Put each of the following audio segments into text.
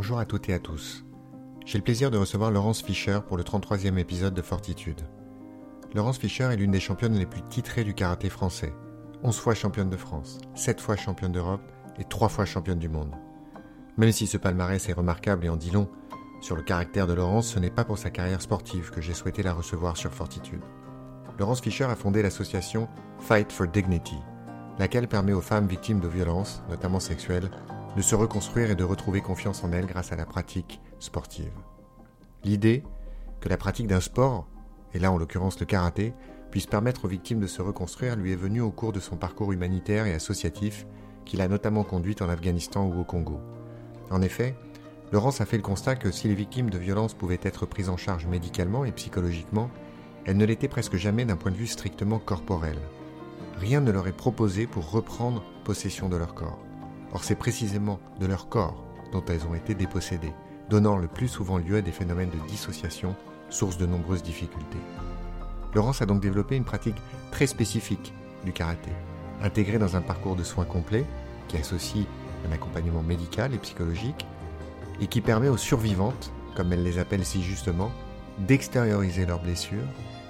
Bonjour à toutes et à tous. J'ai le plaisir de recevoir Laurence Fischer pour le 33e épisode de Fortitude. Laurence Fischer est l'une des championnes les plus titrées du karaté français. 11 fois championne de France, 7 fois championne d'Europe et 3 fois championne du monde. Même si ce palmarès est remarquable et en dit long sur le caractère de Laurence, ce n'est pas pour sa carrière sportive que j'ai souhaité la recevoir sur Fortitude. Laurence Fischer a fondé l'association Fight for Dignity, laquelle permet aux femmes victimes de violences, notamment sexuelles, de se reconstruire et de retrouver confiance en elles grâce à la pratique sportive. L'idée que la pratique d'un sport, et là en l'occurrence le karaté, puisse permettre aux victimes de se reconstruire lui est venue au cours de son parcours humanitaire et associatif qu'il a notamment conduit en Afghanistan ou au Congo. En effet, Laurence a fait le constat que si les victimes de violences pouvaient être prises en charge médicalement et psychologiquement, elles ne l'étaient presque jamais d'un point de vue strictement corporel. Rien ne leur est proposé pour reprendre possession de leur corps. Or, c'est précisément de leur corps dont elles ont été dépossédées, donnant le plus souvent lieu à des phénomènes de dissociation, source de nombreuses difficultés. Laurence a donc développé une pratique très spécifique du karaté, intégrée dans un parcours de soins complet qui associe un accompagnement médical et psychologique, et qui permet aux survivantes, comme elle les appelle si justement, d'extérioriser leurs blessures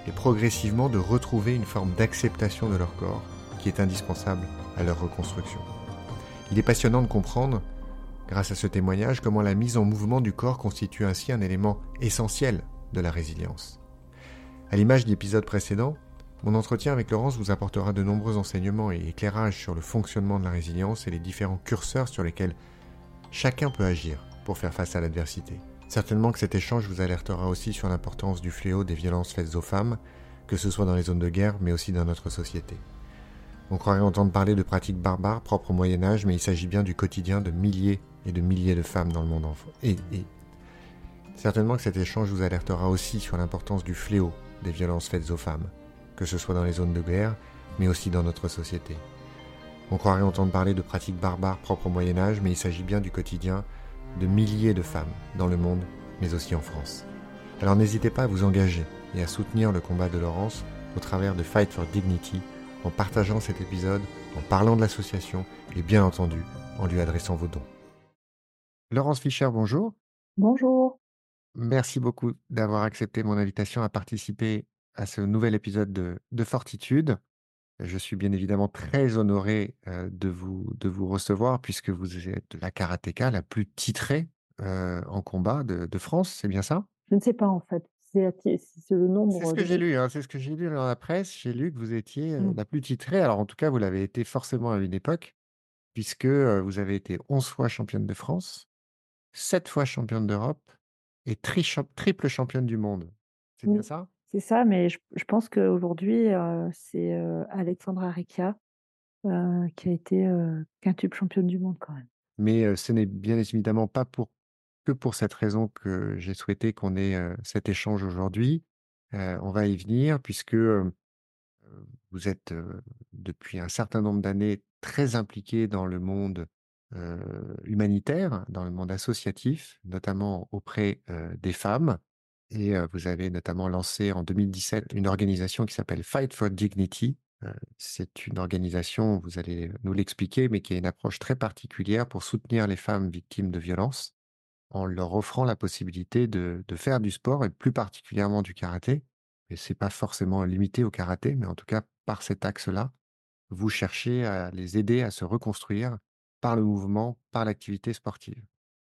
et progressivement de retrouver une forme d'acceptation de leur corps qui est indispensable à leur reconstruction. Il est passionnant de comprendre, grâce à ce témoignage, comment la mise en mouvement du corps constitue ainsi un élément essentiel de la résilience. À l'image de l'épisode précédent, mon entretien avec Laurence vous apportera de nombreux enseignements et éclairages sur le fonctionnement de la résilience et les différents curseurs sur lesquels chacun peut agir pour faire face à l'adversité. Certainement que cet échange vous alertera aussi sur l'importance du fléau des violences faites aux femmes, que ce soit dans les zones de guerre, mais aussi dans notre société. On croirait entendre parler de pratiques barbares propres au Moyen Âge, mais il s'agit bien du quotidien de milliers et de milliers de femmes dans le monde enfant. Et, et certainement que cet échange vous alertera aussi sur l'importance du fléau des violences faites aux femmes, que ce soit dans les zones de guerre, mais aussi dans notre société. On croirait entendre parler de pratiques barbares propres au Moyen Âge, mais il s'agit bien du quotidien de milliers de femmes dans le monde, mais aussi en France. Alors n'hésitez pas à vous engager et à soutenir le combat de Laurence au travers de Fight for Dignity, en partageant cet épisode, en parlant de l'association et bien entendu en lui adressant vos dons. Laurence Fischer, bonjour. Bonjour. Merci beaucoup d'avoir accepté mon invitation à participer à ce nouvel épisode de, de Fortitude. Je suis bien évidemment très honoré euh, de, vous, de vous recevoir puisque vous êtes la karatéka la plus titrée euh, en combat de, de France, c'est bien ça? Je ne sais pas en fait. C'est c'est le C'est nombre ce que de... j'ai lu, hein, c'est ce que j'ai lu dans la presse. J'ai lu que vous étiez euh, Mm. la plus titrée. Alors en tout cas, vous l'avez été forcément à une époque, puisque euh, vous avez été 11 fois championne de France, 7 fois championne d'Europe et tri- triple championne du monde. C'est bien ça? c'est ça, mais je, je pense qu'aujourd'hui, euh, c'est Alexandra euh, qui a été quintuple championne du monde quand même. Mais ce n'est bien évidemment pas pour, pour cette raison que j'ai souhaité qu'on ait cet échange aujourd'hui. On va y venir, puisque vous êtes depuis un certain nombre d'années très impliqué dans le monde humanitaire, dans le monde associatif, notamment auprès des femmes. Et vous avez notamment lancé en 2017 une organisation qui s'appelle Fight for Dignity. C'est une organisation, vous allez nous l'expliquer, mais qui a une approche très particulière pour soutenir les femmes victimes de violences en leur offrant la possibilité de, de faire du sport et plus particulièrement du karaté. Et c'est pas forcément limité au karaté, mais en tout cas, par cet axe-là, vous cherchez à les aider à se reconstruire par le mouvement, par l'activité sportive.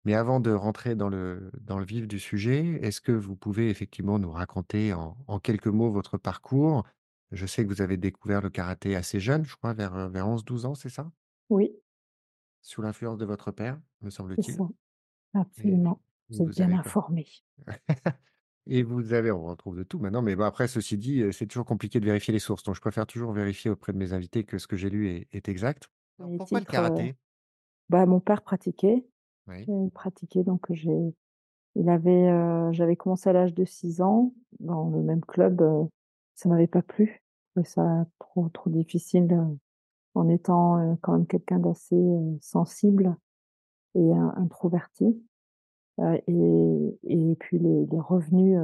Mais avant de rentrer dans le, dans le vif du sujet, est-ce que vous pouvez effectivement nous raconter en, en quelques mots votre parcours? Je sais que vous avez découvert le karaté assez jeune, je crois, vers, vers 11-12 ans, c'est ça? Oui, Sous l'influence de votre père, me semble-t-il. Absolument. Vous êtes bien avez informé. Et vous avez, on retrouve de tout maintenant, mais bon, après, ceci dit, euh, c'est toujours compliqué de vérifier les sources. Donc, je préfère toujours vérifier auprès de mes invités que ce que j'ai lu est, est exact. Alors, Les pourquoi le titres, euh, karaté? bah, mon père pratiquait. Oui. Il pratiquait, donc j'ai, il avait, euh, j'avais commencé à l'âge de 6 ans dans le même club. euh, ça m'avait pas plu. Je trouvais ça trop, trop difficile euh, en étant euh, quand même quelqu'un d'assez euh, sensible et euh, introverti. Euh, et, et puis les, les revenus,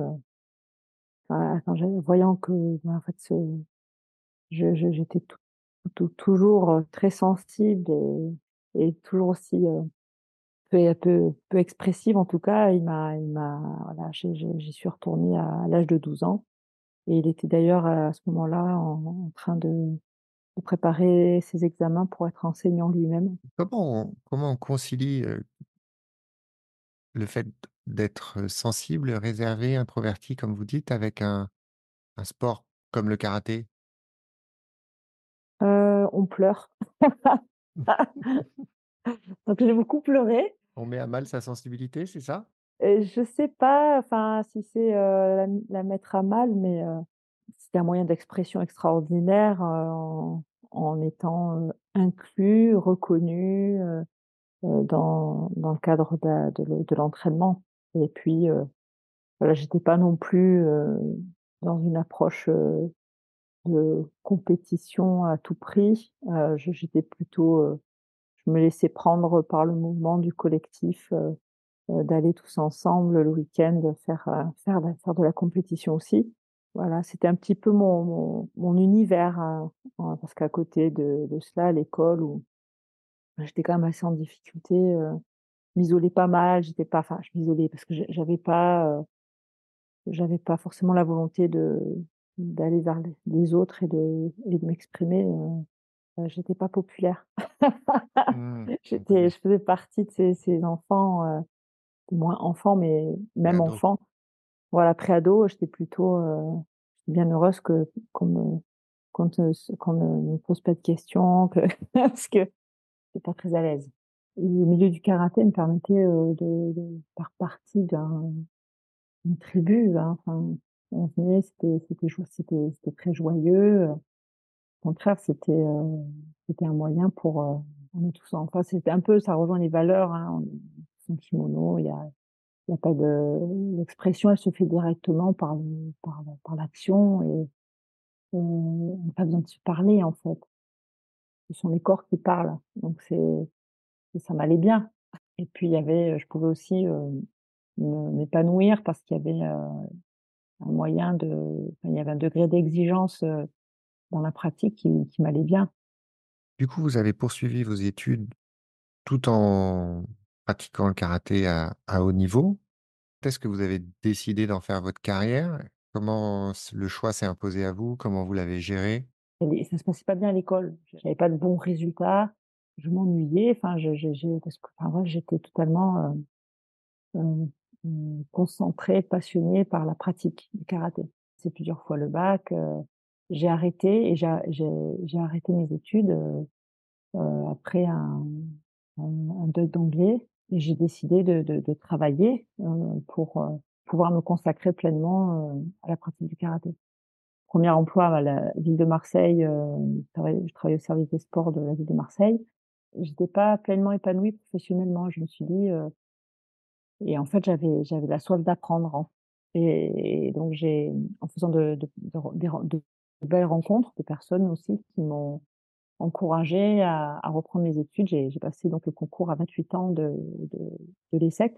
euh, quand j'ai- voyant que ben, en fait, ce- j'étais tou- tou- toujours euh, très sensible et, et toujours aussi euh, peu, peu, peu expressive en tout cas. Il m'a, il m'a, voilà, j'y suis retournée à, l'âge de 12 ans. Et il était d'ailleurs à ce moment-là en, train de, de, préparer ses examens pour être enseignant lui-même. Comment on, comment on concilie le fait d'être sensible, réservé, introverti, comme vous dites, avec un, un sport comme le karaté? Heu, on pleure. Donc j'ai beaucoup pleuré. On met à mal sa sensibilité, c'est ça? Et je sais pas, enfin, si c'est, la la mettre à mal, mais, c'était un moyen d'expression extraordinaire, en en étant, inclus, reconnu, dans dans le cadre de de de l'entraînement et puis, voilà, j'étais pas non plus, dans une approche, de compétition à tout prix. Je j'étais plutôt, heu, je me laissais prendre par le mouvement du collectif, heu, d'aller tous ensemble le week-end faire, faire faire de la compétition aussi. Voilà, c'était un petit peu mon mon mon univers, heu, parce qu'à côté de de cela, l'école où j'étais quand même assez en difficulté, je m'isolais pas mal, j'étais pas enfin je m'isolais parce que j'avais pas, heu, j'avais pas forcément la volonté de d'aller vers les autres et de et de m'exprimer, heu heu, j'étais pas populaire. Mmh, J'étais je faisais partie de ces ces enfants, heu, moins enfants, mais même enfants. Voilà, préado, j'étais plutôt, heu, bien heureuse que qu'on me qu'on qu'on ne me pose pas de questions, que parce que j'étais pas très à l'aise. Le milieu du karaté me permettait, heu, de de faire partie d'un tribu, hein, enfin, on venait, c'était c'était c'était c'était très joyeux, au contraire, c'était, heu, c'était un moyen pour, heu, on est tous en enfin, c'était un peu ça rejoint les valeurs, hein, on en kimono, il y a l'expression, elle se fait directement par par l'action et on n'a pas besoin de se parler, en fait. Ce sont les corps qui parlent, donc c'est ça m'allait bien et puis il y avait, je pouvais aussi, me m'épanouir parce qu'il y avait, heu, un moyen de il y avait un degré d'exigence, heu, dans la pratique qui qui m'allait bien. Du coup, vous avez poursuivi vos études tout en pratiquant le karaté à haut niveau. Est-ce que vous avez décidé d'en faire votre carrière? Comment le choix s'est imposé à vous? Comment vous l'avez géré? Et ça se passait pas bien à l'école. J'avais pas de bons résultats, je m'ennuyais, enfin j'étais totalement, heu heu heu, concentrée, passionnée par la pratique du karaté. C'est plusieurs fois le bac, heu, j'ai arrêté et j'ai arrêté mes études, heu, après un un un 2 d'anglais j'ai décidé de de de travailler, heu, pour, heu, pouvoir me consacrer pleinement, heu, à la pratique du karaté. Premier emploi à la ville de Marseille, je travaillais au service des sports de la ville de Marseille. J'étais pas pleinement épanouie professionnellement. Je me suis dit, et en fait, j'avais j'avais la soif d'apprendre, hein et donc j'ai en faisant de de de de belles rencontres, de personnes aussi qui m'ont encouragée à à reprendre mes études. J'ai passé donc le concours à 28 ans de de de l'ESSEC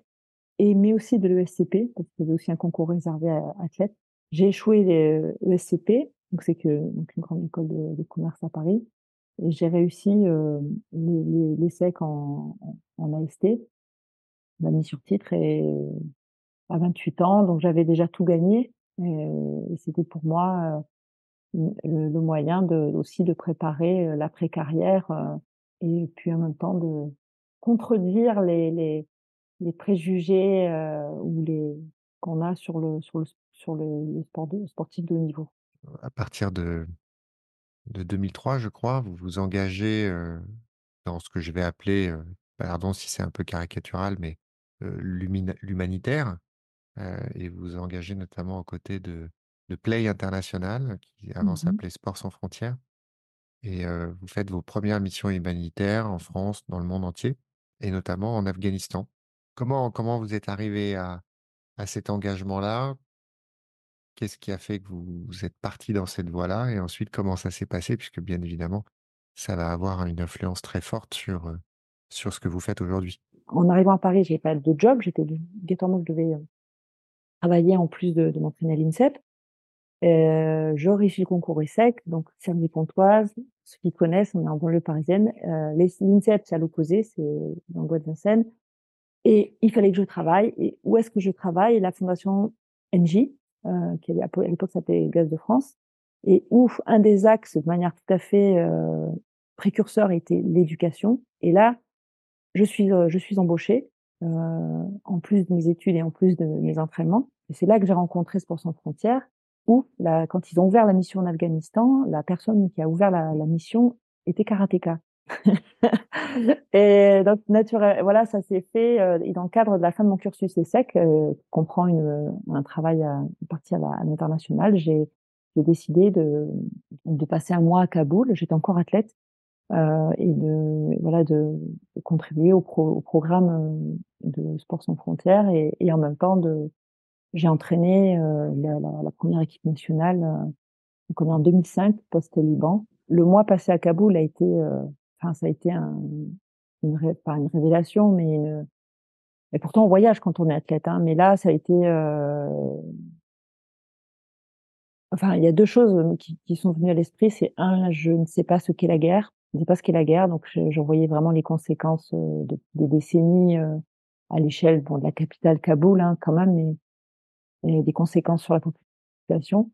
et mais aussi de l'ESCP, parce qu'il y aussi un concours réservé à athlètes. J'ai échoué les l'ESCP, donc c'est que donc une grande école de de commerce à Paris et j'ai réussi, l'E l'ESSEC en en en AST, admis sur titre et à 28 ans, donc j'avais déjà tout gagné et et c'était pour moi, le moyen de aussi de préparer, heu, l'après-carrière, heu et puis en même temps de contredire les les préjugés, heu, ou les qu'on a sur le sur le sur le sport de sportif de haut niveau. À partir de de 2003, je crois, vous vous engagez, dans ce que je vais appeler, pardon si c'est un peu caricatural, mais, l'humanitaire, et vous vous engagez notamment aux côtés de de Play International, qui avant Mmh mh. s'appelait Sport sans frontières et vous faites vos premières missions humanitaires en France, dans le monde entier et notamment en Afghanistan. Comment comment vous êtes arrivé à à cet engagement-là? Qu'est-ce qui a fait que vous vous êtes parti dans cette voie-là? Et ensuite, comment ça s'est passé? Puisque bien évidemment, ça va avoir une influence très forte sur, sur ce que vous faites aujourd'hui. En arrivant à Paris, j'avais pas de job, j'étais obligatoirement, je devais, travailler en plus de de m'entraîner à l'INSEP. Heu, je réussis le concours ESSEC, donc Cergy-Pontoise. Ceux qui connaissent, on est en banlieue parisienne. Les l'INSEP, c'est à l'opposé, c'est dans le bois de Vincennes Et il fallait que je travaille. Et où est-ce que je travaille? La fondation NJ, euh, qui à l'époque s'appelait Gaz de France, et où un des axes, de manière tout à fait euh, précurseur, était l'éducation. Et là, je suis, euh, je suis embauchée, euh, en plus de mes études et en plus de mes entraînements. Et c'est là que j'ai rencontré Sport sans frontières, quand ils ont ouvert la mission en Afghanistan, la personne qui a ouvert la, mission était karatéka. et donc, naturel, voilà, ça s'est fait. Euh, et dans le cadre de la fin de mon cursus ESSEC, euh, comprend une, un travail à, une partie à l'international, j'ai décidé de, passer un mois à Kaboul. J'étais encore athlète euh, et de contribuer au, pro, au, programme euh, de Sport sans frontières et en même temps de j'ai entraîné euh, la, première équipe nationale euh, en 2005 post-Liban. Le mois passé à Kaboul a été euh, enfin ça a été un, une pas une révélation mais une et pourtant on voyage quand on est athlète hein, mais là ça a été euh, enfin il y a deux choses qui, qui sont venues à l'esprit c'est un je ne sais pas ce qu'est la guerre je ne sais pas ce qu'est la guerre donc j'en voyais vraiment les conséquences euh, de, des décennies euh, à l'échelle bon, de la capitale Kaboul hein, quand même mais, mais des conséquences sur la population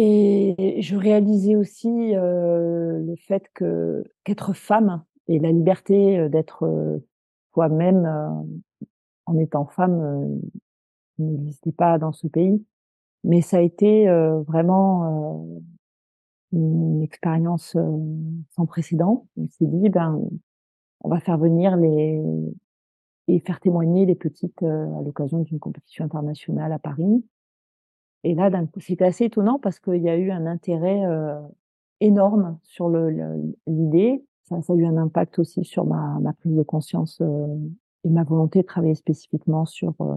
et je réalisais aussi euh, le fait que qu'être femme et la liberté euh, d'être euh, toi-même euh, en étant femme euh, n'existait pas dans ce pays. Mais ça a été euh, vraiment une expérience sans précédent. On s'est dit, ben, on va faire venir les et faire témoigner les petites à l'occasion d'une compétition internationale à Paris. Et là, c'était assez étonnant parce qu'il y a eu un intérêt euh, énorme sur l'idée. Ça, ça, a eu un impact aussi sur ma, ma prise de conscience euh, et ma volonté de travailler spécifiquement sur euh,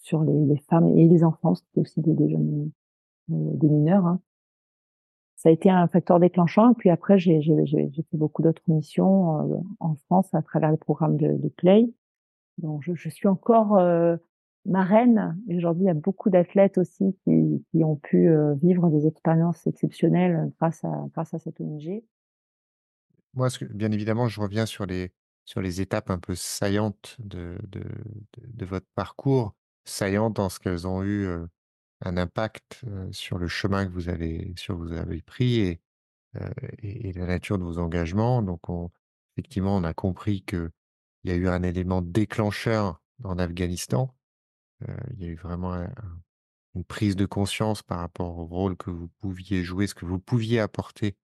sur les, les, femmes et les enfants, c'était aussi des, des jeunes, euh, des mineurs. Hein. Ça a été un facteur déclenchant. Et puis après, j'ai fait beaucoup d'autres missions euh, en France à travers les programmes de, de Play. Donc, je, suis encore euh, marraine. Et aujourd'hui, il y a beaucoup d'athlètes aussi qui, ont pu euh, vivre des expériences exceptionnelles grâce à, cette ONG. Moi, que, bien évidemment, je reviens sur les, sur les étapes un peu saillantes de, de, votre parcours, saillantes en ce qu'elles ont eu euh, un impact euh, sur le chemin que vous avez, sur vous avez pris et, et, la nature de vos engagements. Donc, on, effectivement, on a compris qu'il y a eu un élément déclencheur en Afghanistan euh, il y a eu vraiment un, une prise de conscience par rapport au rôle que vous pouviez jouer, ce que vous pouviez apporter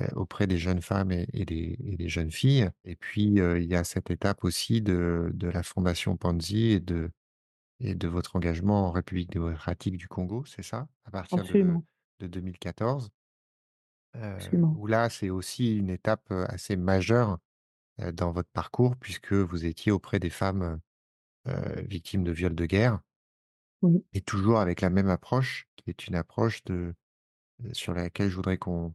euh, auprès des jeunes femmes et, et, des, et, des, jeunes filles. Et puis, euh, il y a cette étape aussi de, de la Fondation Panzi et de, et de votre engagement en République démocratique du Congo, c'est ça? À partir de, de, 2014. Euh, où là, c'est aussi une étape assez majeure dans votre parcours, puisque vous étiez auprès des femmes euh, victimes de viols de guerre. Oui. Et toujours avec la même approche, qui est une approche de, sur laquelle je voudrais qu'on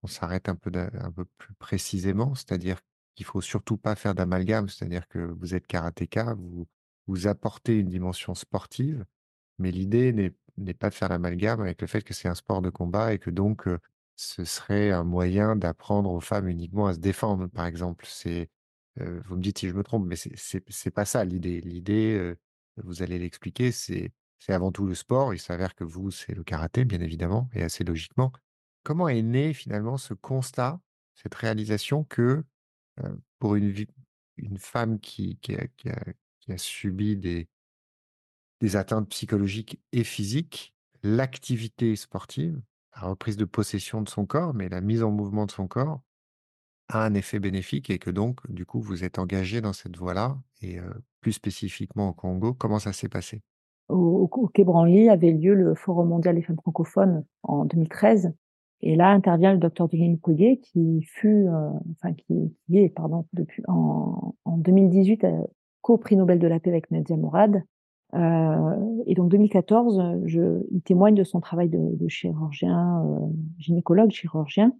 qu s'arrête un peu, un peu plus précisément, c'est-à-dire qu'il faut surtout pas faire d'amalgame, c'est-à-dire que vous êtes karatéka, vous, vous apportez une dimension sportive, mais l'idée n'est pas de faire l'amalgame avec le fait que c'est un sport de combat et que donc euh, ce serait un moyen d'apprendre aux femmes uniquement à se défendre, par exemple. C'est euh, vous me dites si je me trompe, mais c'est pas ça l'idée. L'idée, euh, vous allez l'expliquer, c'est avant tout le sport. Il s'avère que vous, c'est le karaté, bien évidemment, et assez logiquement. Comment est né finalement ce constat, cette réalisation que euh, pour une, femme qui, a, subi des atteintes psychologiques et physiques, l'activité sportive, la reprise de possession de son corps, mais la mise en mouvement de son corps, a un effet bénéfique et que donc, du coup, vous êtes engagé dans cette voie-là et plus spécifiquement au Congo, comment ça s'est passé? Au, au Quai Branly avait lieu le Forum mondial des femmes francophones en 2013 et là intervient le docteur Deline Couillet qui fut, enfin qui, est, pardon, depuis en, en 2018 euh, co-prix Nobel de la paix avec Nadia Mourad. Euh, et donc 2014, je, il témoigne de son travail de, de chirurgien, euh, gynécologue chirurgien,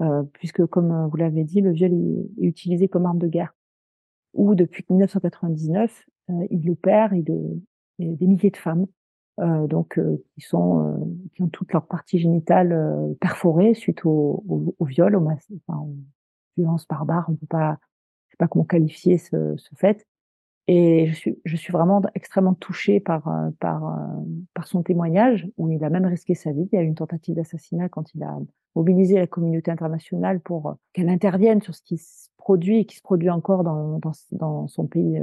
euh, puisque comme euh, vous l'avez dit, le viol est, est, utilisé comme arme de guerre. Ou depuis 1999, euh, il opère et de, des milliers de femmes, euh, donc qui sont qui ont toutes leurs parties génitales perforées suite au, au, au viol, aux, enfin, aux violences barbares. On peut pas sais pas comment qualifier ce ce fait et je suis je suis vraiment extrêmement touchée par, heu, par, heu, par son témoignage où il a même risqué sa vie. Il y a eu une tentative d'assassinat quand il a mobilisé la communauté internationale pour, heu, qu'elle intervienne sur ce qui se produit et qui se produit encore dans dans dans son pays,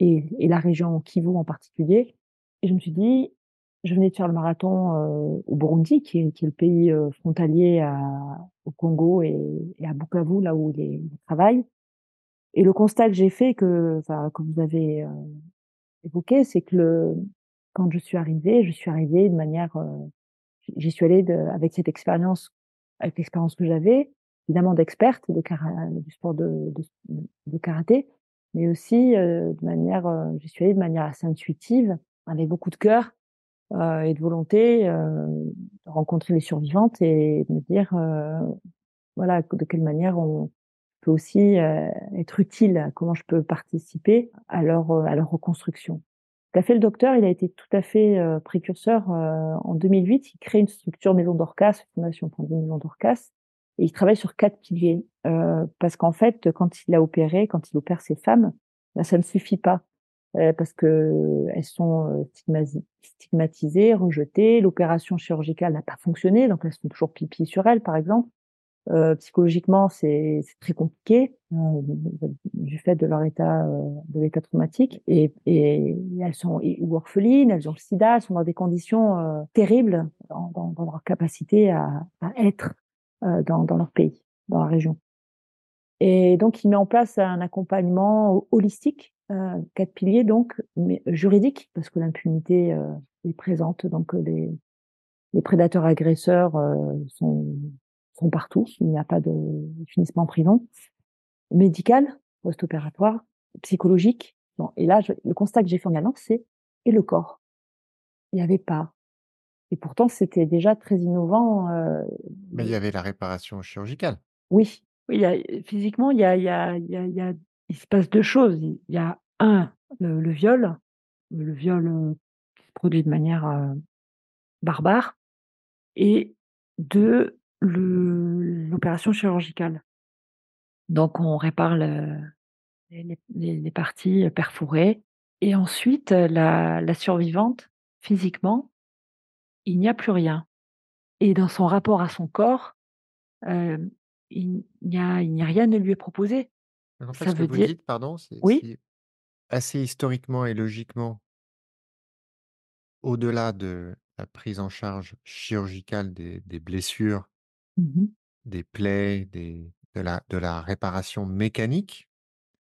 et et la région Kivu en particulier et je me suis dit: «Je venais de faire le marathon, heu, au Burundi qui est qui est le pays, heu, frontalier à au Congo et et à Bukavu, là où il est il travaille et le constat que j'ai fait que enfin, que vous avez, heu, évoqué, c'est que le quand je suis arrivée, je suis arrivée de manière, heu, j'y suis allée de avec cette expérience avec l'expérience que j'avais, évidemment d'experte de du sport de de de karaté, mais aussi, heu, de manière, heu, j'y suis allée de manière assez intuitive, avec beaucoup de cœur, heu et de volonté, heu, de rencontrer les survivantes et de me dire, voilà, de quelle manière on peut aussi, heu, être utile, comment je peux participer à leur, heu, à leur reconstruction. Ce qu'a fait le docteur, il a été tout à fait, heu, précurseur, en 2008, il crée une structure Maison Dorcas, Fondation Maison Dorcas et il travaille sur 4 piliers, heu, parce qu'en fait, quand il a opéré, quand il opère ces femmes, bah, ça ne suffit pas, heu, parce qu'elles sont, heu, stigmasi stigmatisées, rejetées, l'opération chirurgicale n'a pas fonctionné, donc elles sont toujours pipi sur elles, par exemple. Heu, psychologiquement, c'est très compliqué, heu, du fait de leur état, heu, de l'état traumatique. Et et elles sont ou orphelines, elles ont le sida, elles sont dans des conditions, heu, terribles dans dans dans leur capacité à à être, heu, dans dans leur pays, dans la région. Et donc il met en place un accompagnement holistique, heu, 4 piliers donc, mais juridique parce que l'impunité, est présente. Donc les les prédateurs agresseurs, sont sont partout, il n'y a pas de en prison. Médical, post-opératoire, psychologique, bon et là je le constat que j'ai fait en y allant, c'est et le corps? Il y avait pas et pourtant c'était déjà très innovant, heu, Mais il y avait la réparation chirurgicale? Oui, oui, il y a physiquement, il y a il y a il y a il y a il se passe 2 choses. Il y a 1, le le viol, le viol, heu, qui se produit de manière, heu, barbare et 2, le l'opération chirurgicale. Donc on répare le les les parties, heu, perforées et ensuite, heu, la la survivante, physiquement, il n'y a plus rien et dans son rapport à son corps, hem, il n'y a a rien ne lui est proposé. Donc en fait, Ça ce que veut vous dire dites, pardon, c'est oui? assez historiquement et logiquement au-delà de la prise en charge chirurgicale des des blessures Mmh mh. des plaies, des de la de la réparation mécanique,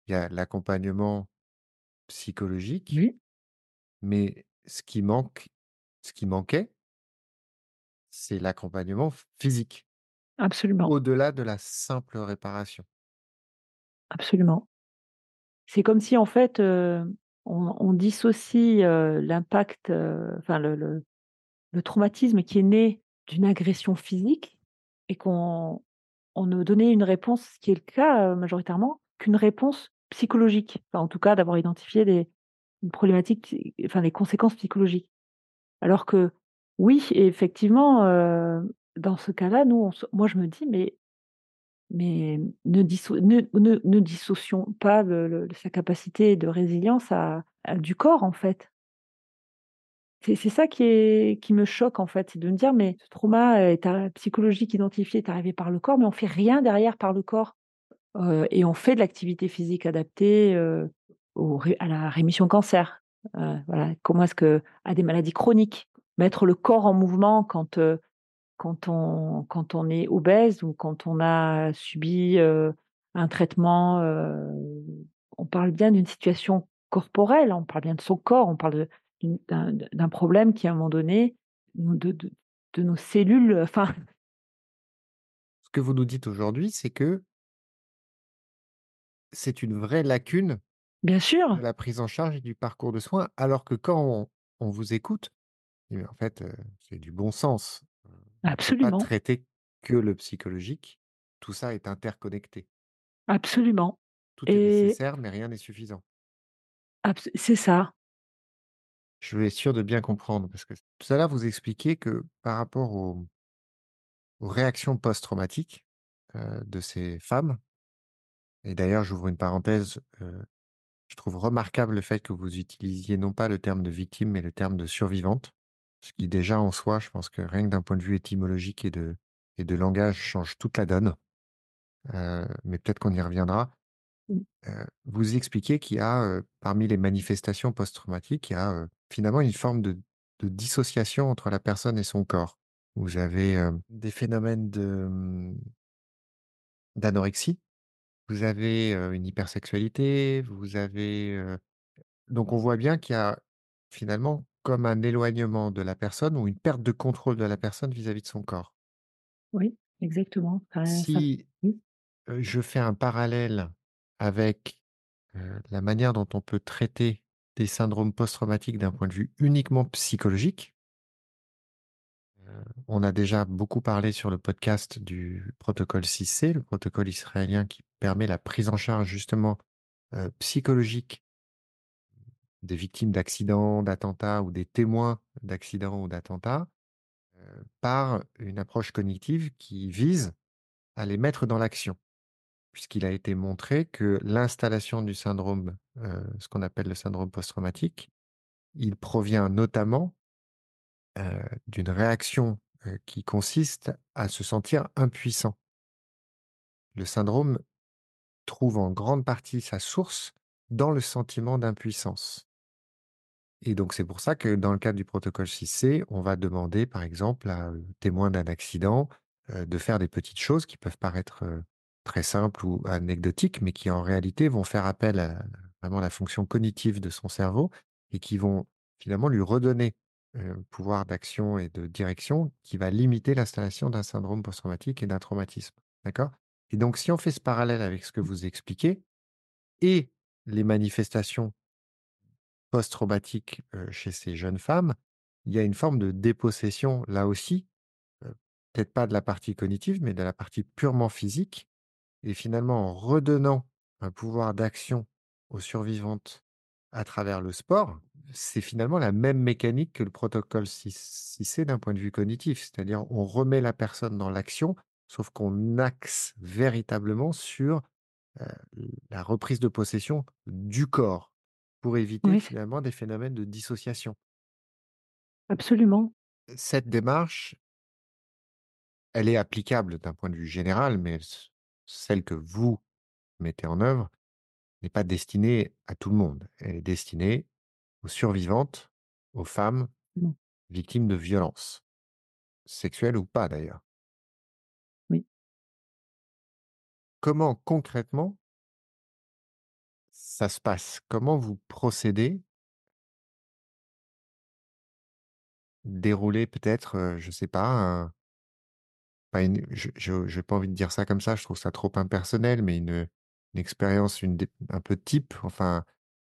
il y a l'accompagnement psychologique, Oui, mais ce qui manque ce qui manquait c'est l'accompagnement ph physique, absolument, au-delà de la simple réparation. absolument. C'est comme si en fait, heu, on on dissocie, heu, l'impact, heu, enfin le le le traumatisme qui est né d'une agression physique et qu'on on ne donnait une réponse, ce qui est le cas, heu, majoritairement, qu'une réponse psychologique. En tout cas d'avoir identifié des une problématique psy enfin des conséquences psychologiques. Alors que oui, effectivement, heu, dans ce cas-là, nous moi je me dis: «Mais ne disso ne ne ne dissocions pas sa capacité de résilience du corps, en fait. C'est ça qui est me choque, en fait, c'est de me dire: «Mais ce trauma est a psychologique identifié est arrivé par le corps, mais on fait rien derrière par le corps». Heu et on fait de l'activité physique adaptée, ré à la rémission cancer. Voilà, comment est-ce que à des maladies chroniques, mettre le corps en mouvement quand, on quand on est obèse ou quand on a subi, un traitement, on parle bien d'une situation corporelle, on parle bien de son corps, on parle de d'un problème qui, à un moment donné, de de de nos cellules, enfin Ce que vous nous dites aujourd'hui, c'est que c'est une vraie lacune bien de sûr, la prise en charge et du parcours de soins, alors que quand on on vous écoute, et en fait, heu, c'est du bon sens. On peut pas absolument, traiter que le psychologique. Tout ça est interconnecté. absolument Tout est nécessaire, mais rien n'est suffisant. c'est ça. Je veux être sûr de bien comprendre parce que tout à l'heure, vous expliquiez que par rapport aux réactions post-traumatiques, heu, de ces femmes, Et d'ailleurs, j'ouvre une parenthèse, heu, je trouve remarquable le fait que vous utilisiez non pas le terme de victime, mais le terme de survivante. Ce qui déjà en soi, je pense que rien que d'un point de vue étymologique et de et de langage change toute la donne. Heu, mais peut-être qu'on y reviendra. Vous expliquez qu'il y a, parmi les manifestations post-traumatiques, il y a, finalement une forme de de dissociation entre la personne et son corps. Vous avez, des phénomènes de, mmh d'anorexie, vous avez, une hypersexualité, vous avez, donc on voit bien qu'il y a finalement comme un éloignement de la personne ou une perte de contrôle de la personne vis-à-vis de son corps. Oui, exactement. Ça Si, oui, je fais un parallèle avec, la manière dont on peut traiter des syndromes post-traumatiques d'un point de vue uniquement psychologique, on a déjà beaucoup parlé sur le podcast du protocole 6C, le protocole israélien qui permet la prise en charge justement, psychologique des victimes d'accidents, d'attentats ou des témoins d'accidents ou d'attentats, par une approche cognitive qui vise à les mettre dans l'action. Puisqu'il a été montré que l'installation du syndrome, heu, ce qu'on appelle le syndrome post-traumatique, il provient notamment, heu, d'une réaction, heu, qui consiste à se sentir impuissant. Le syndrome trouve en grande partie sa source dans le sentiment d'impuissance. Et donc c'est pour ça que dans le cadre du protocole 6C, on va demander par exemple à, témoin d'un accident, de faire des petites choses qui peuvent paraître, très simples ou anecdotiques, mais qui en réalité vont faire appel à vraiment la fonction cognitive de son cerveau et qui vont finalement lui redonner, heu, pouvoir d'action et de direction qui va limiter l'installation d'un syndrome post-traumatique et d'un traumatisme. D'accord? Et donc si on fait ce parallèle avec ce que vous expliquez et les manifestations post-traumatique, heu, chez ces jeunes femmes, il y a une forme de dépossession là aussi, peut-être pas de la partie cognitive, mais de la partie purement physique et finalement en redonnant un pouvoir d'action aux survivantes à travers le sport, c'est finalement la même mécanique que le protocole 6 6C d'un point de vue cognitif. C'est-à-dire on remet la personne dans l'action, sauf qu'on axe véritablement sur la reprise de possession du corps, pour éviter oui, finalement des phénomènes de dissociation. absolument. Cette démarche, elle est applicable d'un point de vue général, mais celle que vous mettez en œuvre n'est pas destinée à tout le monde. Elle est destinée aux survivantes, aux femmes Mmh, victimes de violences, sexuelles ou pas d'ailleurs. oui. Comment concrètement ça se passe? Comment vous procédez? Dérouler peut-être, je sais pas, Pas une je j'ai pas envie de dire ça comme ça, je trouve ça trop impersonnel, mais une, une expérience, une un peu type, enfin,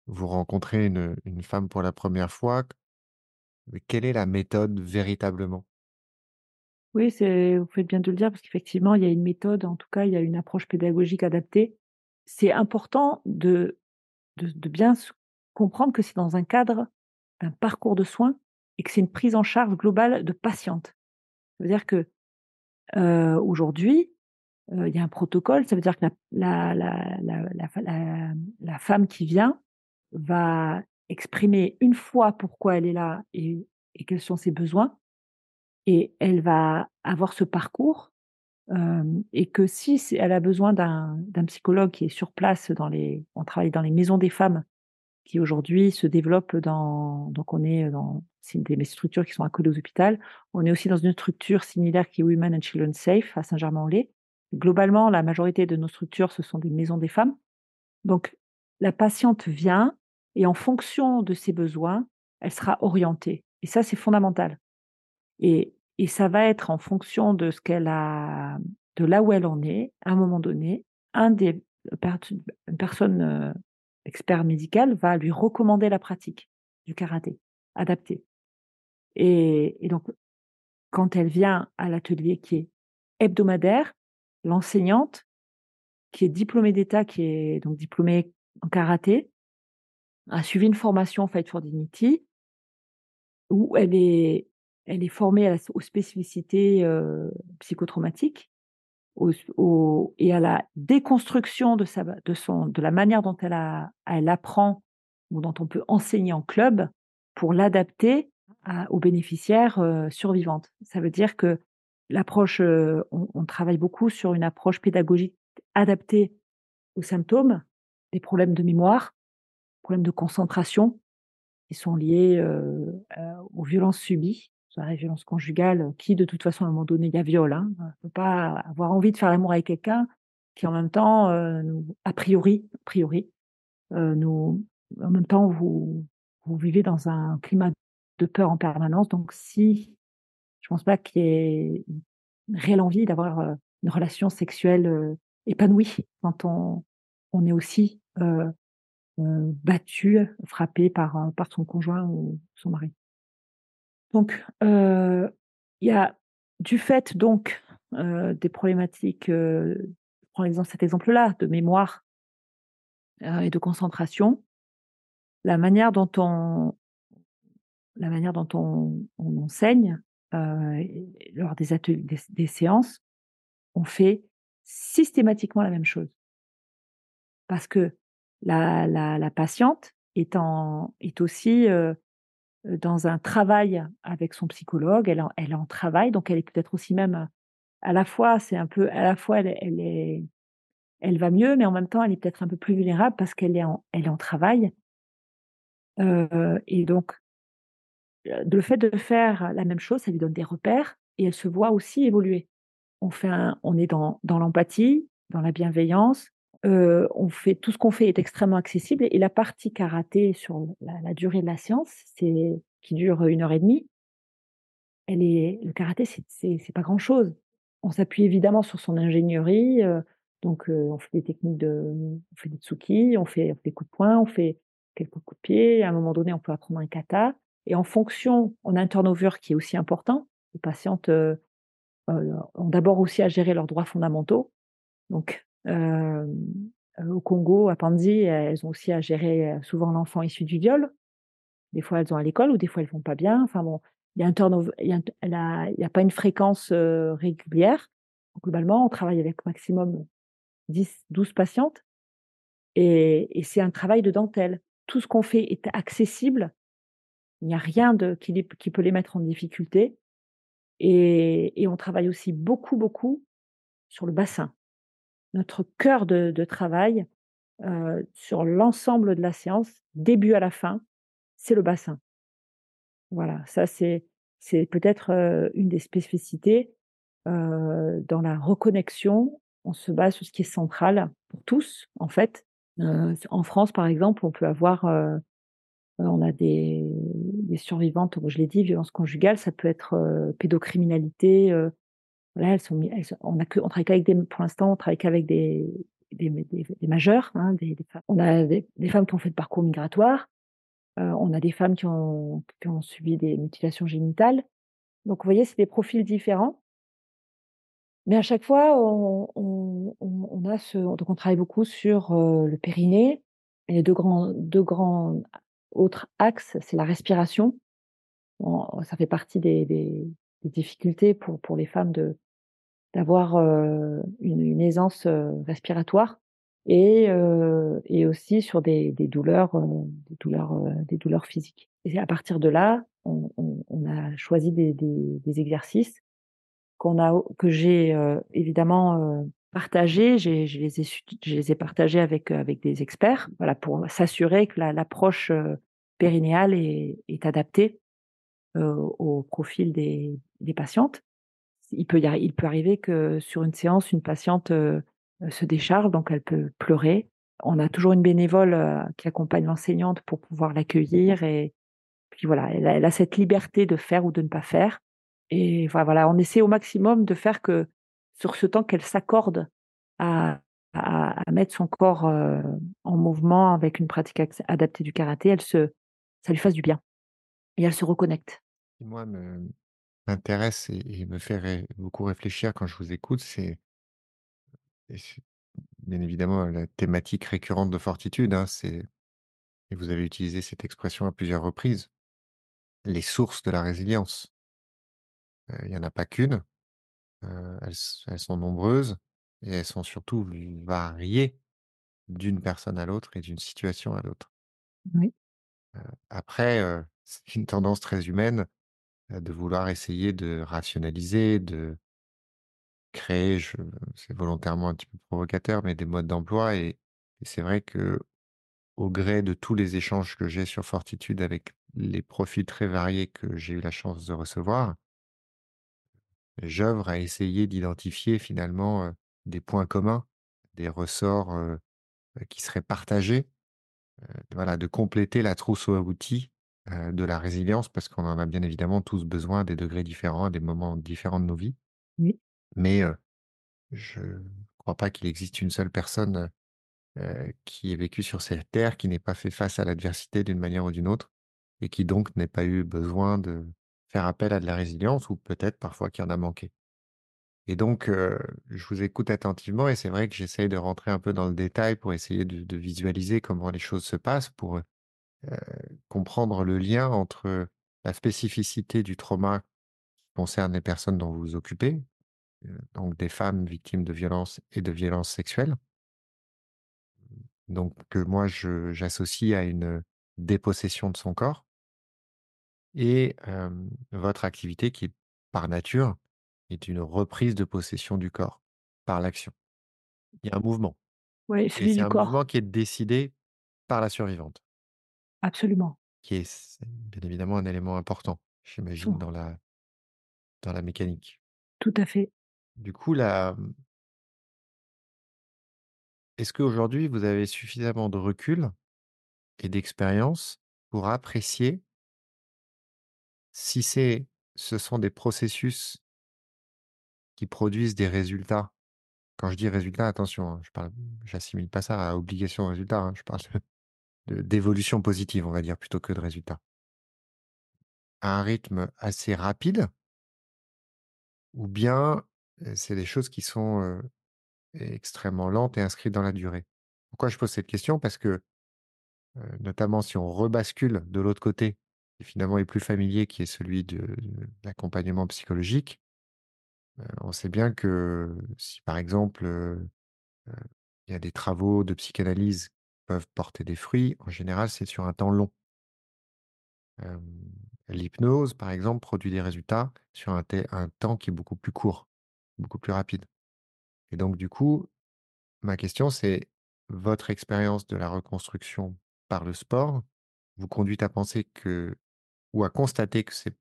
vous rencontrez une, une femme pour la première fois, quelle est la méthode véritablement? Oui, vous faites bien de le dire parce qu'effectivement, il y a une méthode, en tout cas, il y a une approche pédagogique adaptée. C'est important de de bien comprendre que c'est dans un cadre d'un parcours de soins et que c'est une prise en charge globale de patiente. Ça veut dire que, heu, aujourd'hui, il y a un protocole, ça veut dire que la la la la femme qui vient va exprimer une fois pourquoi elle est là et et quels sont ses besoins et elle va avoir ce parcours, hem et que si elle a besoin d'un psychologue qui est sur place dans les on travaille dans les maisons des femmes qui aujourd'hui se développent dans donc on est dans c'est des structures qui sont accolées aux hôpitaux. On est aussi dans une structure similaire qui est Women and Children Safe à Saint-Germain-en-Laye. Globalement, la majorité de nos structures, ce sont des maisons des femmes. Donc la patiente vient et en fonction de ses besoins, elle sera orientée et ça, c'est fondamental et ça va être en fonction de ce qu'elle a de là où elle en est, à un moment donné, pert une personne, heu, expert médical va lui recommander la pratique du karaté adapté et donc quand elle vient à l'atelier qui est hebdomadaire, l'enseignante qui est diplômée d'État, qui est donc diplômée en karaté, a suivi une formation Fight for Dignity où elle est formée aux spécificités, heu, psychotraumatiques au, au, et à la déconstruction de, la manière dont elle apprend ou dont on peut enseigner en club pour l'adapter aux bénéficiaires euh, survivantes. Ça veut dire que l'approche, euh, on, on, travaille beaucoup sur une approche pédagogique adaptée aux symptômes, des problèmes de mémoire, problèmes de concentration qui sont liés euh, aux violences subies, la violence conjugale, qui de toute façon à un moment donné il y a viol. Hein. On ne peut pas avoir envie de faire l'amour avec quelqu'un qui en même temps, euh, a priori, a priori, euh, nous, en même temps vous, vous vivez dans un climat de peur en permanence. Donc si, je pense pas qu'il y ait une réelle envie d'avoir euh, une relation sexuelle euh, épanouie quand on, est aussi euh, battu, frappé par, par son conjoint ou son mari. Donc, il y a du fait donc des problématiques, je prends exemple, cet exemple-là, de mémoire et de concentration, la manière dont on, la manière dont on, enseigne euh, lors des ateliers, des, séances, on fait systématiquement la même chose. Parce que la, la, la patiente est, en, est aussi euh, dans un travail avec son psychologue, elle, en, elle en travaille, donc elle est peut-être aussi même à la fois, c'est un peu, à la fois elle, elle, est, elle va mieux, mais en même temps elle est peut-être un peu plus vulnérable parce qu'elle est en, elle est en travail. Euh, et donc le fait de faire la même chose, ça lui donne des repères et elle se voit aussi évoluer. On fait, on est dans, dans l'empathie, dans la bienveillance. On fait tout ce qu'on fait est extrêmement accessible et la partie karaté sur la, durée de la séance, c'est qui dure une heure et demie. Elle est le karaté, c'est pas grand chose. On s'appuie évidemment sur son ingénierie, donc on fait des techniques de, on fait des tsuki, on fait, on fait des coups de poing, on fait quelques coups de pied. À un moment donné, on peut apprendre un kata. Et en fonction, on a un turnover qui est aussi important. Les patientes euh, euh, ont d'abord aussi à gérer leurs droits fondamentaux. Donc, euh, au Congo, à Panzi, elles ont aussi à gérer souvent l'enfant issu du viol. Des fois, elles ont à l'école ou des fois, elles vont pas bien. Enfin bon, il y a un il y a, pas une fréquence régulière. Globalement, on travaille avec maximum 10, 12 patientes. Et c'est un travail de dentelle. Tout ce qu'on fait est accessible il n'y a rien de, qui, peut les mettre en difficulté. Et, on travaille aussi beaucoup, beaucoup sur le bassin. Notre cœur de, travail euh, sur l'ensemble de la séance, début à la fin, c'est le bassin. Voilà, ça c'est c'est peut-être euh, une des spécificités euh, dans la reconnexion. On se base sur ce qui est central pour tous, en fait. En France, par exemple, on peut avoir on a des, des survivantes, comme je l'ai dit, violence conjugale, ça peut être euh, pédocriminalité. Euh, voilà, elles sont, on a travaille des, pour l'instant, on travaille qu'avec des, des, majeurs, hein. On a des, femmes qui ont fait le parcours migratoire. Euh, on a des femmes qui ont, qui ont subi des mutilations génitales. Donc, vous voyez, c'est des profils différents. Mais à chaque fois, on, on, on a ce, donc on travaille beaucoup sur le périnée. Les deux grands, deux grands autre axe, c'est la respiration. Ça fait partie des, difficultés pour, pour les femmes de d'avoir euh, une, aisance euh, respiratoire et, euh, et aussi sur des, douleurs, des douleurs, des douleurs physiques. Et à partir de là, on, a choisi des, exercices qu'on a, que j'ai évidemment partagés, je, les ai, je les ai partagés avec, avec des experts, voilà, pour s'assurer que la, l'approche euh, périnéale est, est adaptée euh, au profil des, des patientes. Il peut, y a, il peut arriver que sur une séance, une patiente euh, se décharge, donc elle peut pleurer. On a toujours une bénévole euh, qui accompagne l'enseignante pour pouvoir l'accueillir et puis voilà, elle a, elle a cette liberté de faire ou de ne pas faire. Et voilà, on essaie au maximum de faire que sur ce temps qu'elle s'accorde à, mettre son corps euh, en mouvement avec une pratique adaptée du karaté, elle se, ça lui fasse du bien et elle se reconnecte. Moi, m'intéresse et, et, me fait beaucoup réfléchir quand je vous écoute, c'est bien évidemment la thématique récurrente de Fortitude. Hein, c'est et vous avez utilisé cette expression à plusieurs reprises. Les sources de la résilience. Il euh, n'y en a pas qu'une. Heu, elles s elles sont nombreuses et elles sont surtout variées d'une personne à l'autre et d'une situation à l'autre. Oui. Après, heu, c'est une tendance très humaine, heu, de vouloir essayer de rationaliser, de créer, je c'est volontairement un petit peu provocateur, mais des modes d'emploi et et c'est vrai qu'au gré de tous les échanges que j'ai sur Fortitude avec les profils très variés que j'ai eu la chance de recevoir j'œuvre à essayer d'identifier finalement, des points communs, des ressorts, heu, qui seraient partagés, voilà, de compléter la trousse à outils, de la résilience parce qu'on en a bien évidemment tous besoin à des degrés différents, à des moments différents de nos vies. Oui. Mais, je crois pas qu'il existe une seule personne, qui ait vécu sur cette terre, qui n'ait pas fait face à l'adversité d'une manière ou d'une autre et qui donc n'ait pas eu besoin de faire appel à de la résilience ou peut-être parfois qui en a manqué. Et donc, je vous écoute attentivement et c'est vrai que j'essaye de rentrer un peu dans le détail pour essayer de visualiser comment les choses se passent pour, comprendre le lien entre la spécificité du trauma qui concerne les personnes dont vous vous occupez, donc des femmes victimes de violences et de violences sexuelles donc que moi j'associe à une dépossession de son corps et votre activité qui, par nature, est une reprise de possession du corps par l'action. Il y a un mouvement et celui c'est du un corps. mouvement qui est décidé par la survivante Absolument. qui est s bien évidemment un élément important, j'imagine dans la dans la mécanique. Tout à fait. Du coup, mmh est-ce qu'aujourd'hui vous avez suffisamment de recul et d'expérience pour apprécier si c'est ce sont des processus qui produisent des résultats? Quand je dis résultats, attention, hein, je parle j'assimile pas ça à obligation résultat, hein, je parle d'évolution positive, on va dire, plutôt que de résultats à un rythme assez rapide ou bien, heu, c'est des choses qui sont, heu, extrêmement lentes et inscrites dans la durée? Pourquoi je pose cette question? Parce que, heu, notamment si on rebascule de l'autre côté, finalement est plus familier, qui est celui de l'accompagnement psychologique heu, on sait bien que si par exemple, heu heu, il y a des travaux de psychanalyse qui peuvent porter des fruits, en général, c'est sur un temps long. L'hypnose, par exemple, produit des résultats sur un un temps qui est beaucoup plus court, beaucoup plus rapide et donc du coup, ma question c'est: votre expérience de la reconstruction par le sport vous conduit à penser que ou à constater que c'est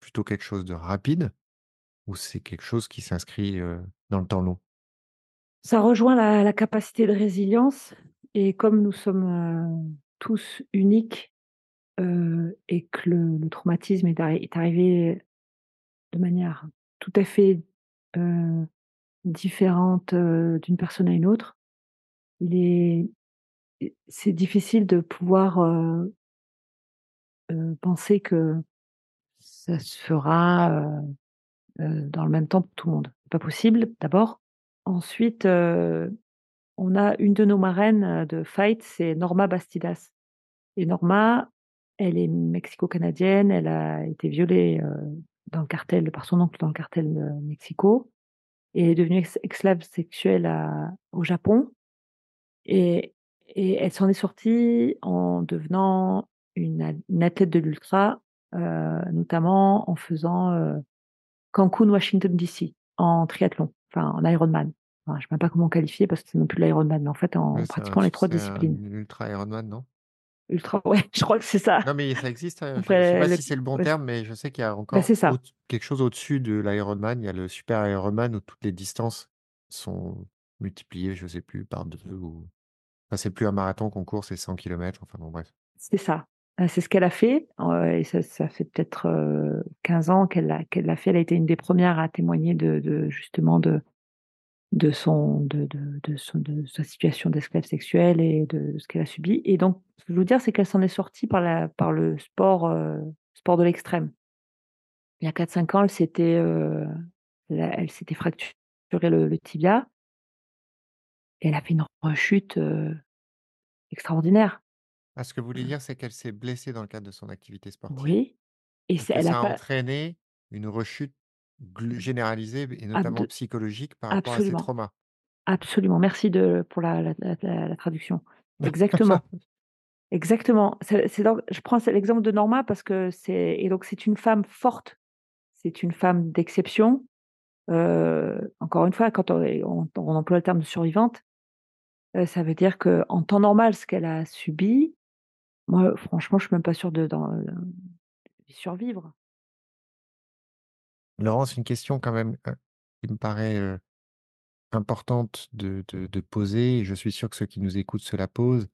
plutôt quelque chose de rapide ou c'est quelque chose qui s'inscrit, dans le temps long? Ça rejoint la capacité de résilience et comme nous sommes, tous uniques, et que le traumatisme est arri est arrivé de manière tout à fait, différente, d'une personne à une autre, il c'est difficile de pouvoir, heu, penser que ça se fera, heu heu, dans le même temps pour tout le monde. Pas possible, d'abord. Ensuite, on a une de nos marraines de fight, c'est Norma Bastidas et Norma, elle est mexico-canadienne, elle a été violée, dans le cartel par son oncle dans le cartel, heu, Mexico et est devenue esclave sexuelle au Japon et elle s'en est sortie en devenant une athlète de l'ultra, heu, notamment en faisant, heu, Cancun, Washington DC en triathlon, enfin en Ironman. Enfin, je sais même pas comment qualifier parce que c'est même plus l'Ironman, mais en fait en Ouais, un pratiquant les 3 c'est un disciplines. ultra Ironman, non? Ultra, ouais, je crois que c'est ça. Non, mais ça existe, heu, je je sais pas le si c'est le bon ouais terme, mais je sais qu'il y a bah, encore quelque chose au-dessus de l'Ironman. Il y a le super Ironman où toutes les distances sont multipliées, je sais plus par 2 ou enfin, c'est plus un marathon qu'on court, c'est 100 kilomètres, enfin bon, bref. C'est ça. Heu, c'est ce qu'elle a fait, et ça fait peut-être, heu, 15 ans qu'elle l'a fait. Elle a été une des 1res à témoigner de justement de son de sa situation d'esclave sexuelle et de ce qu'elle a subi et donc ce que je veux dire, c'est qu'elle s'en est sortie par le sport, heu, sport de l'extrême. Il y a 4-5 ans, elle s'était, fracturé le tibia et elle a fait une rechute, heu, extraordinaire. Ah, ce que vous voulez Heu dire, c'est qu'elle s'est blessée dans le cadre de son activité sportive Oui et que elle a ça a pas entraîné une rechute généralisée et notamment psychologique par rapport à ces absolument, traumas. absolument. Merci de pour la la la la traduction. Exactement. Exactement. C'est c'est donc je prends l'exemple de Norma parce que c'est et donc c'est une femme forte, c'est une femme d'exception. Encore une fois, quand on on on emploie le terme de survivante, ça veut dire qu'en temps normal, ce qu'elle a subi, moi franchement, je suis même pas sûre de d'en d'y survivre. Laurence, une question quand même, heu, qui me paraît, importante de de de poser et je suis sûr que ceux qui nous écoutent se la posent.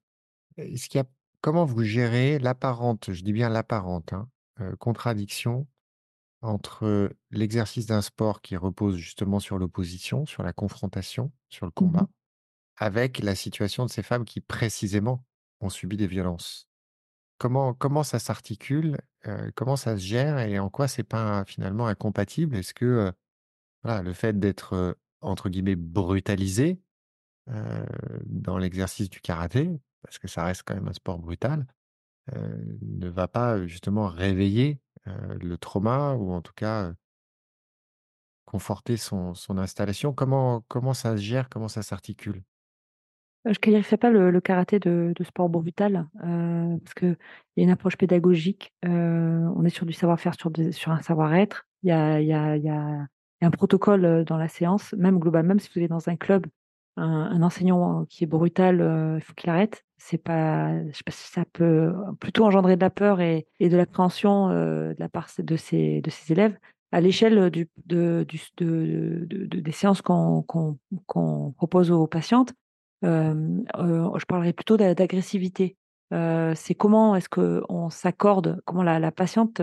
Est-ce qu'il y a comment vous gérez l'apparente, je dis bien l'apparente, hein, contradiction entre l'exercice d'un sport qui repose justement sur l'opposition, sur la confrontation, sur le Mmh combat, avec la situation de ces femmes qui précisément ont subi des violences? Comment ça s'articule? Comment ça se gère et en quoi c'est pas finalement incompatible? Est-ce que, le fait d'être, entre guillemets «brutalisé», dans l'exercice du karaté, parce que ça reste quand même un sport brutal, ne va pas, justement réveiller, le trauma ou en tout cas, conforter son son installation? Comment comment ça se gère? Comment ça s'articule? Heu, je qualifierais pas le karaté de sport brutal, heu, parce qu'il y a une approche pédagogique, heu, on est sur du savoir-faire, sur un savoir-être. Il y a un protocole, dans la séance, même global même si vous êtes dans un club, un enseignant qui est brutal, il faut qu'il arrête. C'est pas sais pas si ça peut plutôt engendrer de la peur et de l'appréhension, de la part de ses élèves. À l'échelle, des séances qu'on propose aux patientes, je parlerais plutôt d'a d'agressivité. C'est comment est-ce qu'on s'accorde, comment la patiente,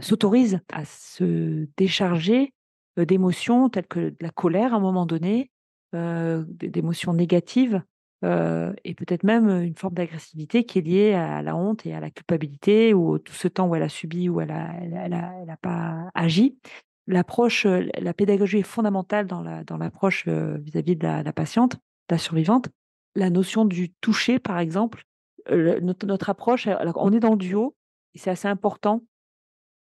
s'autorise à se décharger, d'émotions telles que de la colère à un moment donné, d'émotions négatives, et peut-être même, une forme d'agressivité qui est liée à la honte et à la culpabilité ou tout ce temps où elle a subi, où elle a elle a elle a elle a pas agi. L'approche, heu, la pédagogie est fondamentale dans la dans l'approche, heu, vis-à-vis de la patiente, de la survivante. La notion du toucher, par exemple, le notre approche, on est dans le duo et c'est assez important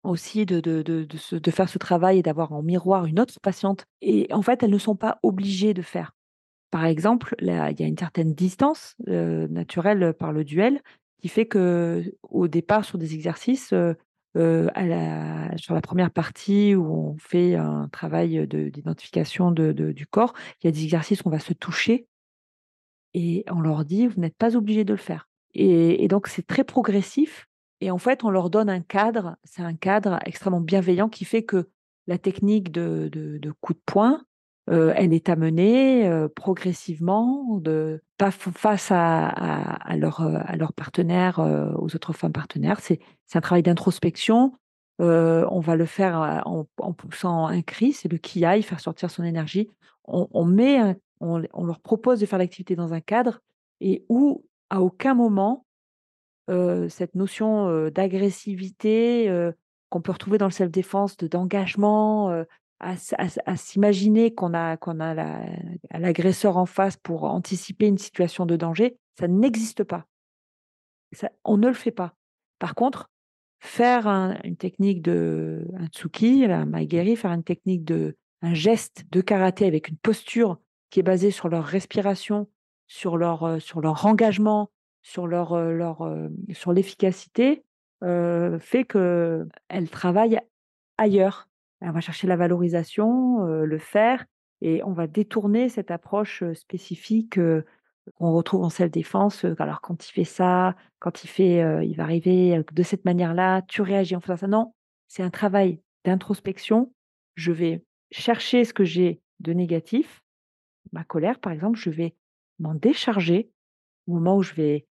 aussi de de de de faire ce travail et d'avoir en miroir une autre patiente et en fait, elles ne sont pas obligées de faire. Par exemple, il y a une certaine distance, naturelle, par le duel, qui fait que au départ, sur des exercices, la sur la première partie où on fait un travail, de d'identification de du corps, il y a des exercices où on va se toucher et on leur dit: «Vous n'êtes pas obligés de le faire» et donc c'est très progressif et en fait, on leur donne un cadre. C'est un cadre extrêmement bienveillant qui fait que la technique de de coup de poing, heu, elle est amenée, heu, progressivement de pas face à leurs partenaires, heu, aux autres femmes partenaires. C'est un travail d'introspection. On va le faire, en poussant un cri, c'est le "Kiai", faire sortir son énergie. On met on on leur propose de faire l'activité dans un cadre et où, à aucun moment, cette notion, d'agressivité, qu'on peut retrouver dans le self-défense, de d'engagement, à s'imaginer qu'on a a la l'agresseur en face pour anticiper une situation de danger, ça n'existe pas. On ne le fait pas. Par contre, faire un une technique de un Tsuki, un Maegeri, faire une technique de un geste de karaté avec une posture qui est basée sur leur respiration, sur leur, heu, sur leur engagement, sur leur, heu, leur, heu, sur l'efficacité, heu, fait qu'elles travaillent ailleurs. On va chercher la valorisation, le faire et on va détourner cette approche, spécifique, qu'on retrouve en self-défense, alors quand il fait ça, quand il fait, il va arriver, de cette manière-là, tu réagis en faisant ça. Non, c'est un travail d'introspection. Je vais chercher ce que j'ai de négatif, ma colère par exemple, je vais m'en décharger au moment où je vais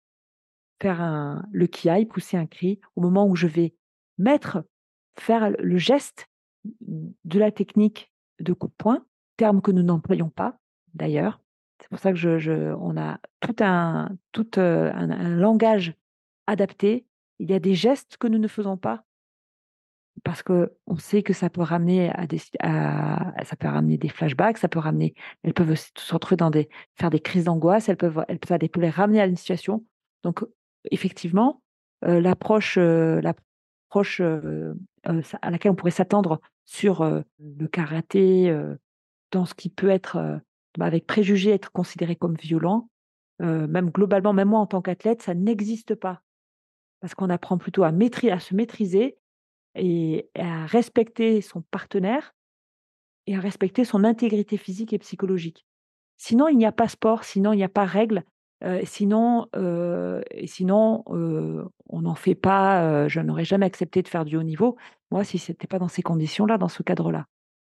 faire un le kiai, pousser un cri, au moment où je vais mettre faire le geste de la technique de coup de poing, terme que nous n'employons pas d'ailleurs. C'est pour ça que je on a tout un tout, heu, un langage adapté. Il y a des gestes que nous ne faisons pas parce qu'on sait que ça peut ramener à des ça peut ramener des flashbacks, ça peut ramener elles peuvent se retrouver dans des faire des crises d'angoisse, elles peuvent elles les ramener à une situation. Donc effectivement, heu, l'approche, heu, l'approche, à laquelle on pourrait s'attendre sur, le karaté, dans ce qui peut être, bah, avec préjugés, être considéré comme violent, même globalement, même moi en tant qu'athlète, ça n'existe pas. Parce qu'on apprend plutôt à se maîtriser et à respecter son partenaire et à respecter son intégrité physique et psychologique. Sinon, il n'y a pas sport, sinon il n'y a pas règle, sinon, sinon, on n'en fait pas, je n'aurais jamais accepté de faire du haut niveau, moi, si c'était pas dans ces conditions-là, dans ce cadre-là.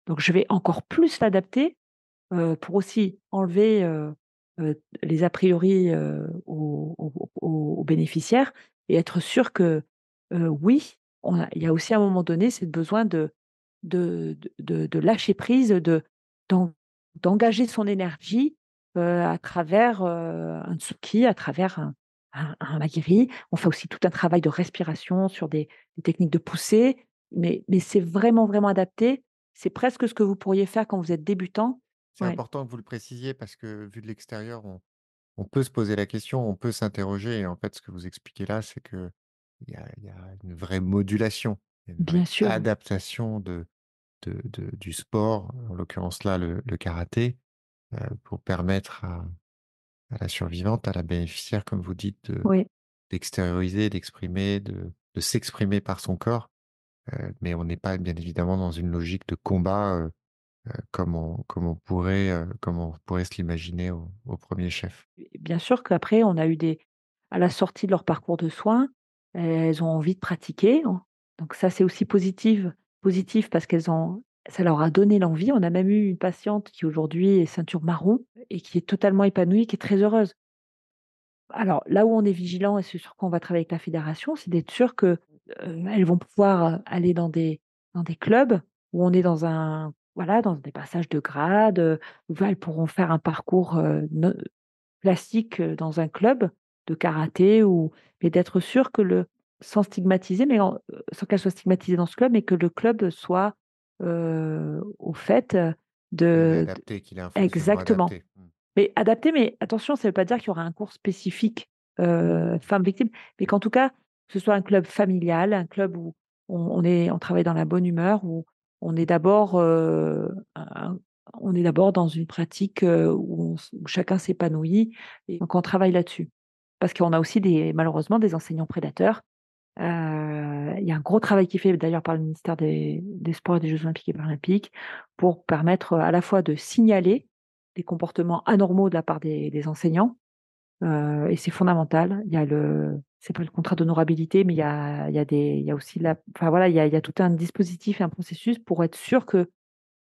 Donc je vais encore plus l'adapter, pour aussi enlever, les a priori, aux bénéficiaires et être sûr que, oui, il y a aussi à un moment donné, ce besoin de de lâcher prise, de d'en d'engager son énergie, à travers, heu, un tsuki, à travers un un un hagiri. On fait aussi tout un travail de respiration sur des des techniques de poussée, mais mais c'est vraiment, vraiment adapté. C'est presque ce que vous pourriez faire quand vous êtes débutant. C'est Ouais, important que vous le précisiez parce que vu de l'extérieur, on on peut se poser la question, on peut s'interroger et en fait, ce que vous expliquez là, c'est qu'il y a il y a une vraie modulation, une vraie sûr. adaptation de de de du sport, en l'occurrence là, le le karaté, pour permettre à à la survivante, à la bénéficiaire, comme vous dites, de Oui, d'extérioriser, d'exprimer, de de s'exprimer par son corps, heu, mais on n'est pas bien évidemment dans une logique de combat, heu, comme on comme on pourrait, comme on pourrait se l'imaginer au au 1 chef. bien sûr qu'après on a eu des à la sortie de leur parcours de soins, elles ont envie de pratiquer, hein. Donc ça, c'est aussi positive positif parce qu'elles ont ça leur a donné l'envie. On a même eu une patiente qui aujourd'hui est ceinture marron et qui est totalement épanouie, qui est très heureuse. Alors là où on est vigilant et c'est sur quoi on va travailler avec la fédération, c'est d'être sûr que, heu, elles vont pouvoir, heu, aller dans des clubs où on est dans des passages de grade, heu, où elles pourront faire un parcours, ne classique, heu, dans un club de karaté ou mais d'être sûr que le sans stigmatiser, mais en sans qu'elle soit stigmatisée dans ce club, mais que le club soit, au fait, de adapté, qu'il un exactement. adapté. Mmh. Mais adapté, mais attention, ça ne veut pas dire qu'il y aura un cours spécifique, femmes victimes, mais qu'en tout cas, que ce soit un club familial, un club où on on est on travaille dans la bonne humeur, où on est d'abord, heu, un on est d'abord dans une pratique, où on s où chacun s'épanouit et donc on travaille là-dessus. Parce qu'on a aussi des malheureusement des enseignants prédateurs. Heu, il y a un gros travail qui est fait d'ailleurs par le ministère des sports et des jeux olympiques et paralympiques pour permettre, à la fois de signaler des comportements anormaux de la part des enseignants, heu et c'est fondamental. Il y a le c'est pas le contrat d'honorabilité, mais il y a il y a des il y a aussi la enfin voilà, il y a tout un dispositif et un processus pour être sûr que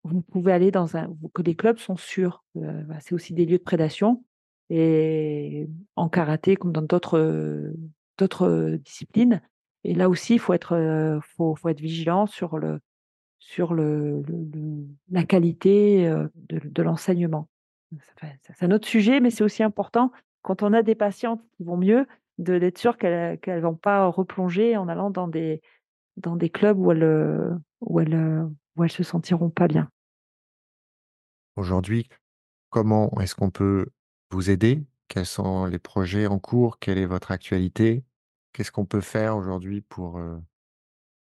vous pouvez aller dans un que les clubs sont sûrs. Bah, c'est aussi des lieux de prédation et en karaté comme dans d'autres, disciplines et là aussi il faut être, vigilant sur la qualité, de l'enseignement. C'est un autre sujet, mais c'est aussi important quand on a des patientes qui vont mieux, d'être sûr qu'elles qu'elles vont pas replonger en allant dans des clubs où elles, où où elles se sentiront pas bien. Aujourd'hui, comment est-ce qu'on peut vous aider? Quels sont les projets en cours? Quelle est votre actualité? Qu'est-ce qu'on peut faire aujourd'hui pour, heu,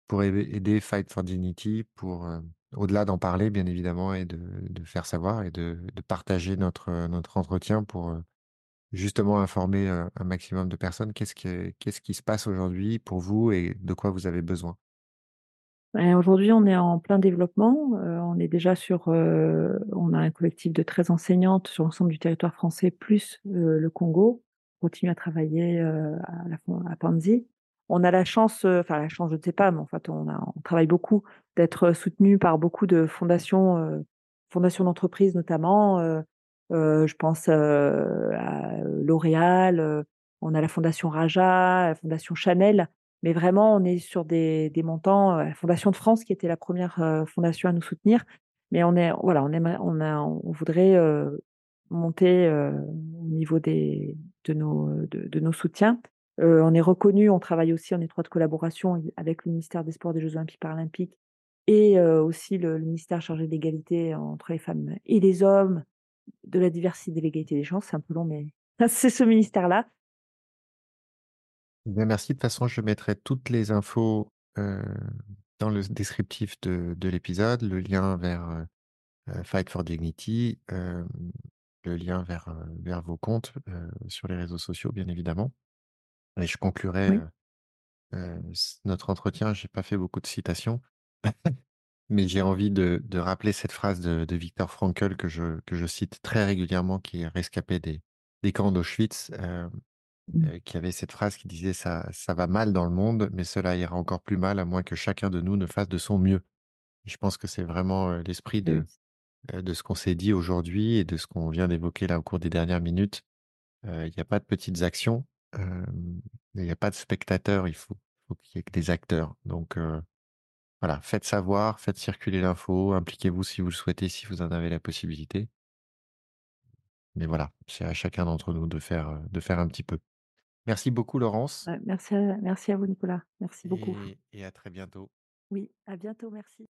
pour aider Fight for Dignity pour, heu, au-delà d'en parler bien évidemment et de de faire savoir et de de partager notre, heu, notre entretien pour, justement informer, un maximum de personnes? Qu'est-ce que qu'est-ce qui se passe aujourd'hui pour vous et de quoi vous avez besoin? Bah, aujourd'hui, on est en plein développement, on est déjà sur, on a un collectif de 13 enseignantes sur l'ensemble du territoire français plus, le Congo. On continue à travailler, heu, à la Panzi. On a la chance, heu, enfin la chance, je ne sais pas, mais en fait, on travaille beaucoup, d'être soutenu par beaucoup de fondations, fondations d'entreprises notamment, je pense, à L'Oréal, on a la fondation Raja, la fondation Chanel. Mais vraiment, on est sur des montants, la Fondation de France qui était la première re fondation à nous soutenir. Mais on est voilà, on aimerait on voudrait, monter, au niveau des de nos, de de nos soutiens. Heu, on est reconnu, on travaille aussi en étroite collaboration avec le ministère des Sports, des Jeux olympiques paralympiques et heu, aussi le ministère chargé de l'égalité entre les femmes et les hommes, de la diversité, de l'égalité des chances. C'est un peu long, mais c'est ce ministère-là Bien merci. De toute façon, je mettrai toutes les infos, dans le descriptif de de l'épisode, le lien vers, Fight for Dignity, le lien vers, heu, vers vos comptes, sur les réseaux sociaux, bien évidemment et je conclurai, Oui. c notre entretien, j'ai pas fait beaucoup de citations, mais j'ai envie de de rappeler cette phrase de de Viktor Frankl que je que je cite très régulièrement, qui est rescapé des des camps d'Auschwitz, Mmh. qui avait cette phrase qui disait: «Ça ça va mal dans le monde, mais cela ira encore plus mal à moins que chacun de nous ne fasse de son mieux». Je pense que c'est vraiment, l'esprit oui. de, heu, de ce qu'on s'est dit aujourd'hui et de ce qu'on vient d'évoquer là au cours des dernières minutes. Heu, il y a pas de petites actions, hem, il y a pas de spectateurs, il faut faut qu'il y ait que des acteurs donc voilà, faites savoir, faites circuler l'info, impliquez-vous si vous le souhaitez, si vous en avez la possibilité. Mais voilà, c'est à chacun d'entre nous de faire, heu, de faire un petit peu. Merci beaucoup Laurence merci à merci à vous Nicolas. Merci beaucoup. et et à très bientôt. Oui, à bientôt, merci.